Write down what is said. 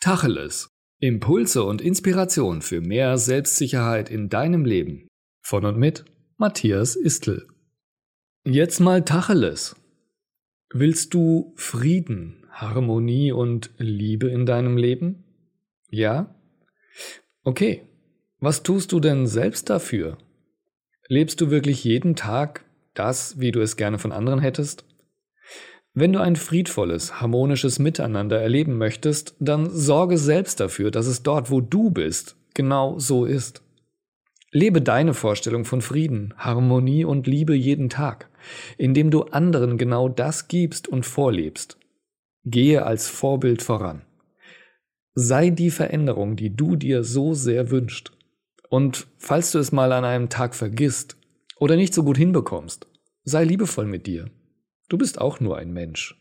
Tacheles. Impulse und Inspiration für mehr Selbstsicherheit in deinem Leben. Von und mit Matthias Istl. Jetzt mal Tacheles. Willst du Frieden, Harmonie und Liebe in deinem Leben? Ja? Okay. Was tust du denn selbst dafür? Lebst du wirklich jeden Tag das, wie du es gerne von anderen hättest? Wenn du ein friedvolles, harmonisches Miteinander erleben möchtest, dann sorge selbst dafür, dass es dort, wo du bist, genau so ist. Lebe deine Vorstellung von Frieden, Harmonie und Liebe jeden Tag, indem du anderen genau das gibst und vorlebst. Gehe als Vorbild voran. Sei die Veränderung, die du dir so sehr wünschst. Und falls du es mal an einem Tag vergisst oder nicht so gut hinbekommst, sei liebevoll mit dir. Du bist auch nur ein Mensch.